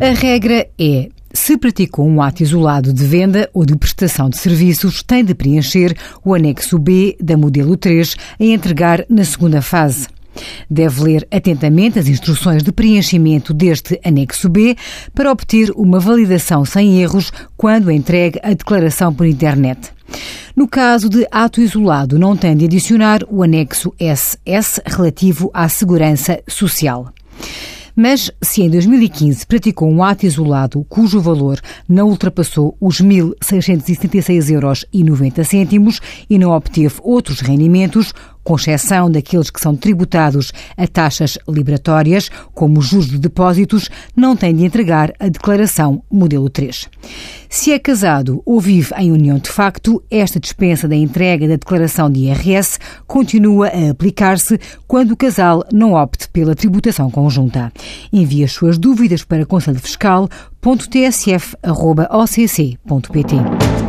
A regra é se praticou um ato isolado de venda ou de prestação de serviços, tem de preencher o anexo B da modelo 3 a entregar na segunda fase. Deve ler atentamente as instruções de preenchimento deste anexo B para obter uma validação sem erros quando entregue a declaração por internet. No caso de ato isolado, não tem de adicionar o anexo SS relativo à segurança social. Mas se em 2015 praticou um ato isolado cujo valor não ultrapassou os 1.676,90 euros e não obteve outros rendimentos, com exceção daqueles que são tributados a taxas liberatórias, como juros de depósitos, não tem de entregar a declaração modelo 3. Se é casado ou vive em união de facto, esta dispensa da entrega da declaração de IRS continua a aplicar-se quando o casal não opte pela tributação conjunta. Envie as suas dúvidas para conselhofiscal.tsf.occ.pt.